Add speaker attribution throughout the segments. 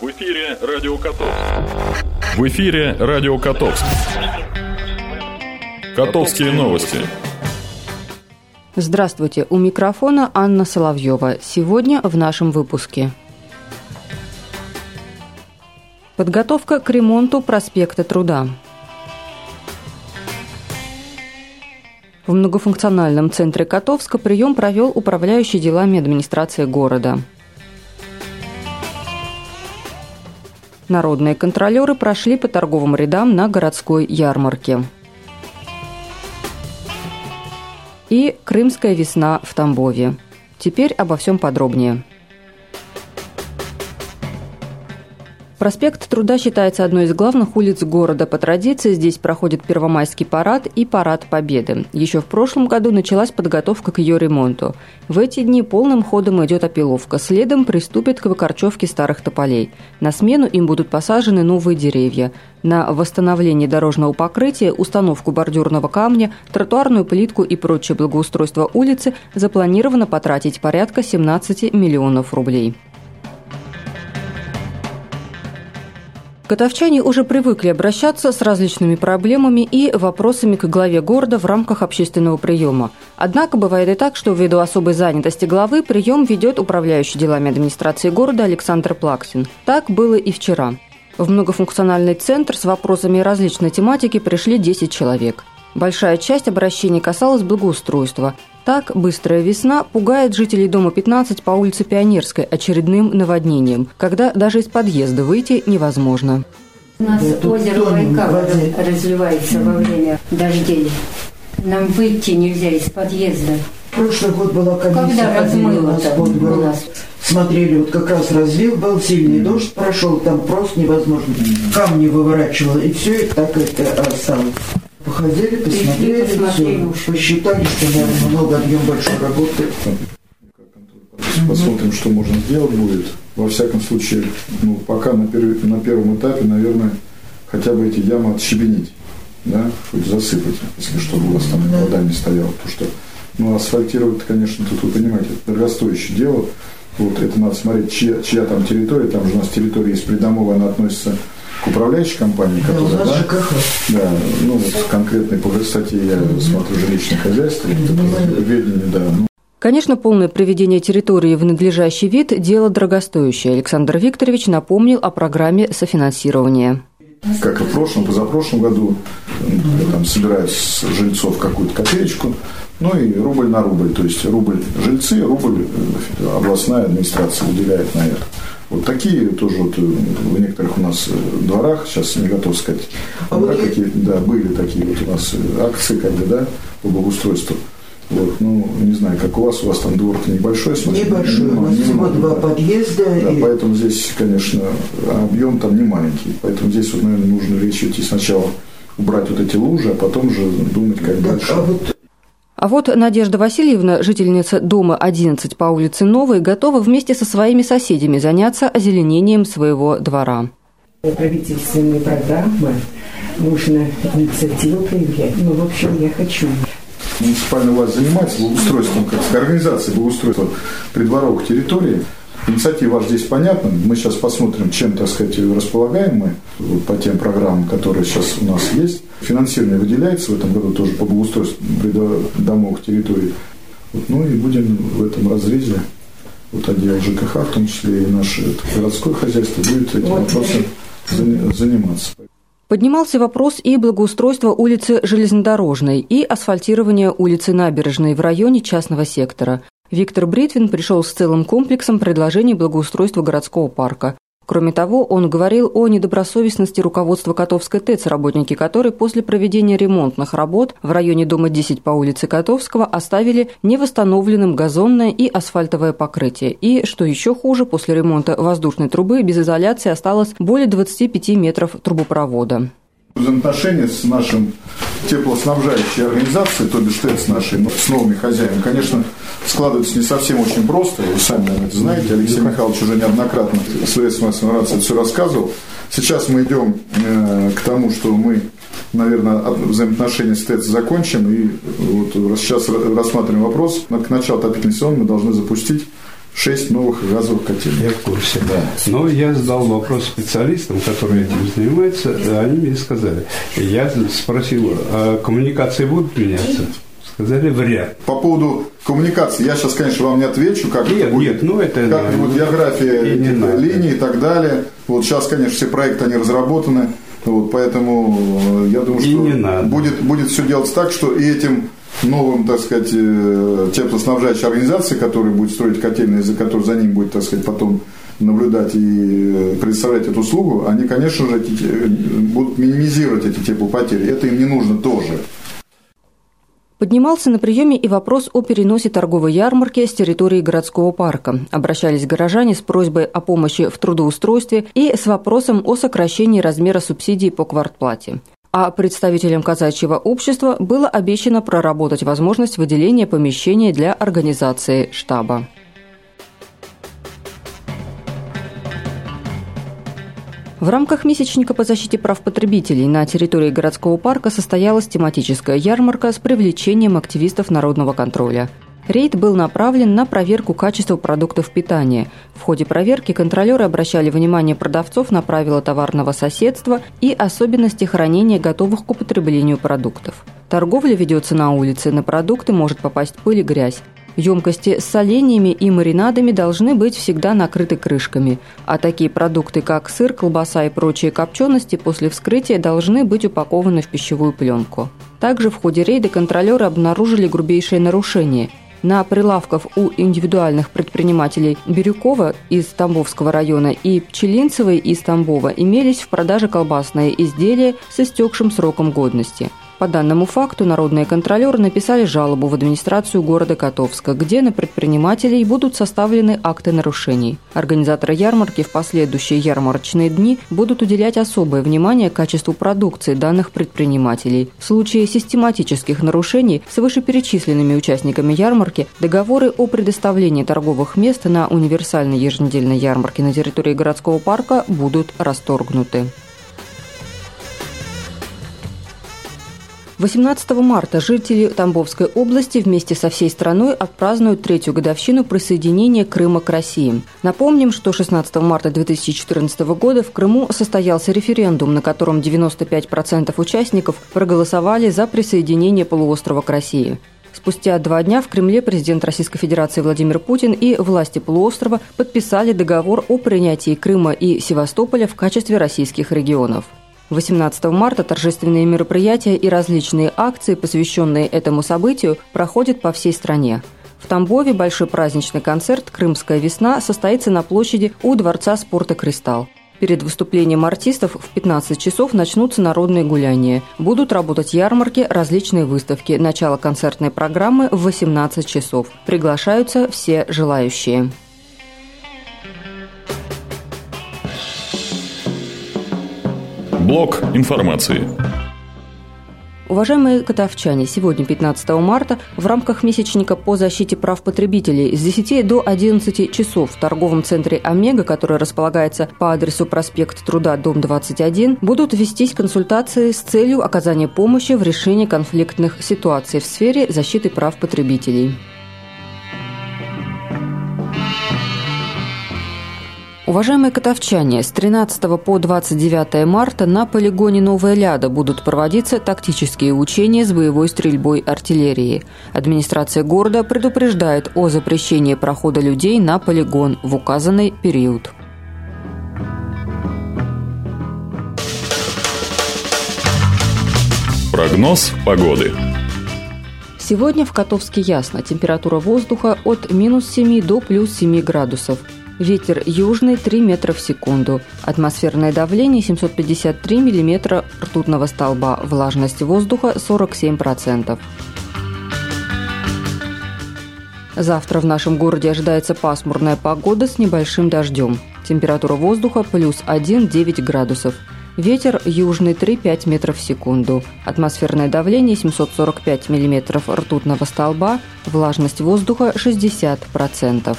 Speaker 1: В эфире Радио Котовск. В эфире Радио Котовск. Котовские новости.
Speaker 2: Здравствуйте, у микрофона Анна Соловьева. Сегодня в нашем выпуске. Подготовка к ремонту проспекта Труда. В многофункциональном центре Котовска прием провел управляющий делами администрации города – Народные контролеры прошли по торговым рядам на городской ярмарке. И «Крымская весна» в Тамбове. Теперь обо всем подробнее. Проспект Труда считается одной из главных улиц города. По традиции здесь проходит Первомайский парад и Парад Победы. Еще в прошлом году началась подготовка к ее ремонту. В эти дни полным ходом идет опиловка. Следом приступит к выкорчевке старых тополей. На смену им будут посажены новые деревья. На восстановление дорожного покрытия, установку бордюрного камня, тротуарную плитку и прочее благоустройство улицы запланировано потратить порядка 17 миллионов рублей. Котовчане уже привыкли обращаться с различными проблемами и вопросами к главе города в рамках общественного приема. Однако бывает и так, что ввиду особой занятости главы прием ведет управляющий делами администрации города Александр Плаксин. Так было и вчера. В многофункциональный центр с вопросами различной тематики пришли 10 человек. Большая часть обращений касалась благоустройства. Так, быстрая весна пугает жителей дома 15 по улице Пионерской очередным наводнением, когда даже из подъезда выйти невозможно.
Speaker 3: У нас да, озеро Байкал разливается во время дождей. Нам выйти нельзя из подъезда.
Speaker 4: Прошлый год была комиссия.
Speaker 3: Когда размыло
Speaker 4: у нас? Смотрели, вот как раз разлив был, сильный дождь прошел, там просто невозможно. Камни выворачивало, и все это так это осталось. Походили, посмотрели, посмотрели все, посчитали, что, наверное, много объем большой работы.
Speaker 5: Посмотрим, что можно сделать будет. Во всяком случае, ну, пока на, пер, на первом этапе, наверное, хотя бы эти ямы отщебенить, да, хоть засыпать, если чтобы у вас там вода не стояла. Потому что, ну, асфальтировать, конечно, тут вы понимаете, это дорогостоящее дело. Вот это надо смотреть, чья, чья там территория. Там же у нас территория есть придомовая, она относится к управляющей компании, которая, да, да, да, ну вот конкретной по высоте я смотрю жилищное хозяйство, ведение, да. Ну.
Speaker 2: Конечно, полное приведение территории в надлежащий вид – дело дорогостоящее. Александр Викторович напомнил о программе софинансирования.
Speaker 5: Как и в прошлом, позапрошлом году там, собирают с жильцов какую-то копеечку, ну и рубль на рубль, то есть рубль жильцы, рубль э, областная администрация уделяет на это. Вот такие тоже вот э, в некоторых у нас э, дворах, сейчас не готов сказать, а да, какие, да, были такие вот у нас э, акции, как бы, да, по благоустройству. Вот, ну, не знаю, как у вас, у вас там двор-то небольшой,
Speaker 4: смотрите. Небольшой, у нас всего два подъезда.
Speaker 5: Да, и... поэтому здесь, конечно, объем там не маленький. Поэтому здесь, вот, наверное, нужно речь идти сначала убрать вот эти лужи, а потом же думать, как так, дальше.
Speaker 4: А вот
Speaker 2: а вот Надежда Васильевна, жительница дома 11 по улице Новой, готова вместе со своими соседями заняться озеленением своего двора.
Speaker 6: Правительственные программы нужно инициативу проявлять. Ну, в общем, я хочу.
Speaker 5: Муниципальная власть занимается благоустройством, как организацией благоустройства придворовых территорий. Инициатива здесь понятна. Мы сейчас посмотрим, чем, так сказать, располагаем мы вот, по тем программам, которые сейчас у нас есть. Финансирование выделяется в этом году тоже по благоустройству домов, территорий. Вот, ну и будем в этом разрезе вот отдел ЖКХ, в том числе и наше городское хозяйство, будет этим вопросом заниматься.
Speaker 2: Поднимался вопрос и благоустройства улицы Железнодорожной, и асфальтирования улицы Набережной в районе частного сектора. Виктор Бритвин пришел с целым комплексом предложений благоустройства городского парка. Кроме того, он говорил о недобросовестности руководства Котовской ТЭЦ, работники которой после проведения ремонтных работ в районе дома 10 по улице Котовского оставили невосстановленным газонное и асфальтовое покрытие. И, что еще хуже, после ремонта воздушной трубы без изоляции осталось более 25 метров трубопровода.
Speaker 5: Взаимоотношения с нашим теплоснабжающей организацией, то бишь ТЭЦ нашей, с новыми хозяевами, конечно, складывается не совсем очень просто. Вы сами, наверное, это знаете. Алексей Михайлович уже неоднократно в средствах массовой информации все рассказывал. Сейчас мы идем э, к тому, что мы, наверное, взаимоотношения с ТЭЦ закончим. И вот сейчас рассматриваем вопрос. К началу отопительного сезона мы должны запустить шесть новых газовых котельных.
Speaker 7: Я в курсе.
Speaker 5: Да.
Speaker 7: Но я задал вопрос специалистам, которые этим занимаются, они мне сказали. Я спросил, а коммуникации будут меняться? Сказали, вряд.
Speaker 5: По поводу коммуникации, я сейчас, конечно, вам не отвечу, как
Speaker 7: нет,
Speaker 5: это будет,
Speaker 7: нет, ну это
Speaker 5: как
Speaker 7: ну,
Speaker 5: вот география
Speaker 7: и не
Speaker 5: этих
Speaker 7: надо.
Speaker 5: линий и так далее. Вот сейчас, конечно, все проекты они разработаны, вот, поэтому э, я думаю,
Speaker 7: И
Speaker 5: что будет будет все делаться так, что и этим новым, так сказать, э, теплоснабжающей организацией, которая будет строить котельные, за которой за ним будет, так сказать, потом наблюдать и э, предоставлять эту услугу, они, конечно же, э, будут минимизировать эти теплопотери. Это им не нужно тоже.
Speaker 2: Поднимался на приеме и вопрос о переносе торговой ярмарки с территории городского парка. Обращались горожане с просьбой о помощи в трудоустройстве и с вопросом о сокращении размера субсидий по квартплате. А представителям казачьего общества было обещано проработать возможность выделения помещения для организации штаба. В рамках месячника по защите прав потребителей на территории городского парка состоялась тематическая ярмарка с привлечением активистов народного контроля. Рейд был направлен на проверку качества продуктов питания. В ходе проверки контролеры обращали внимание продавцов на правила товарного соседства и особенности хранения готовых к употреблению продуктов. Торговля ведется на улице, на продукты может попасть пыль и грязь. Емкости с соленьями и маринадами должны быть всегда накрыты крышками, а такие продукты, как сыр, колбаса и прочие копчености после вскрытия должны быть упакованы в пищевую пленку. Также в ходе рейда контролеры обнаружили грубейшее нарушение. На прилавках у индивидуальных предпринимателей Бирюкова из Тамбовского района и Пчелинцевой из Тамбова имелись в продаже колбасные изделия с истекшим сроком годности – по данному факту народные контролеры написали жалобу в администрацию города Котовска, где на предпринимателей будут составлены акты нарушений. Организаторы ярмарки в последующие ярмарочные дни будут уделять особое внимание качеству продукции данных предпринимателей. В случае систематических нарушений с вышеперечисленными участниками ярмарки договоры о предоставлении торговых мест на универсальной еженедельной ярмарке на территории городского парка будут расторгнуты. 18 марта жители Тамбовской области вместе со всей страной отпразднуют третью годовщину присоединения Крыма к России. Напомним, что 16 марта 2014 года в Крыму состоялся референдум, на котором 95% участников проголосовали за присоединение полуострова к России. Спустя два дня в Кремле президент Российской Федерации Владимир Путин и власти полуострова подписали договор о принятии Крыма и Севастополя в качестве российских регионов. 18 марта торжественные мероприятия и различные акции, посвященные этому событию, проходят по всей стране. В Тамбове большой праздничный концерт «Крымская весна» состоится на площади у Дворца спорта «Кристалл». Перед выступлением артистов в 15 часов начнутся народные гуляния. Будут работать ярмарки, различные выставки. Начало концертной программы в 18 часов. Приглашаются все желающие.
Speaker 1: Блок информации.
Speaker 2: Уважаемые котовчане, сегодня, 15 марта, в рамках месячника по защите прав потребителей с 10 до 11 часов в торговом центре «Омега», который располагается по адресу проспект Труда, дом 21, будут вестись консультации с целью оказания помощи в решении конфликтных ситуаций в сфере защиты прав потребителей. Уважаемые котовчане, с 13 по 29 марта на полигоне Новая Ляда будут проводиться тактические учения с боевой стрельбой артиллерии. Администрация города предупреждает о запрещении прохода людей на полигон в указанный период.
Speaker 1: Прогноз погоды.
Speaker 2: Сегодня в Котовске ясно. Температура воздуха от минус 7 до плюс 7 градусов. Ветер южный 3 метра в секунду. Атмосферное давление 753 миллиметра ртутного столба. Влажность воздуха 47%. Завтра в нашем городе ожидается пасмурная погода с небольшим дождем. Температура воздуха плюс 1,9 градусов. Ветер южный 3-5 метров в секунду. Атмосферное давление 745 миллиметров ртутного столба. Влажность воздуха 60%.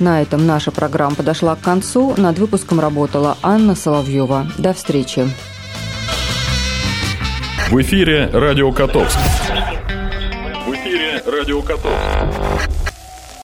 Speaker 2: На этом наша программа подошла к концу. Над выпуском работала Анна Соловьева. До встречи.
Speaker 1: В эфире Радио Котовск. В эфире Радио Котовск.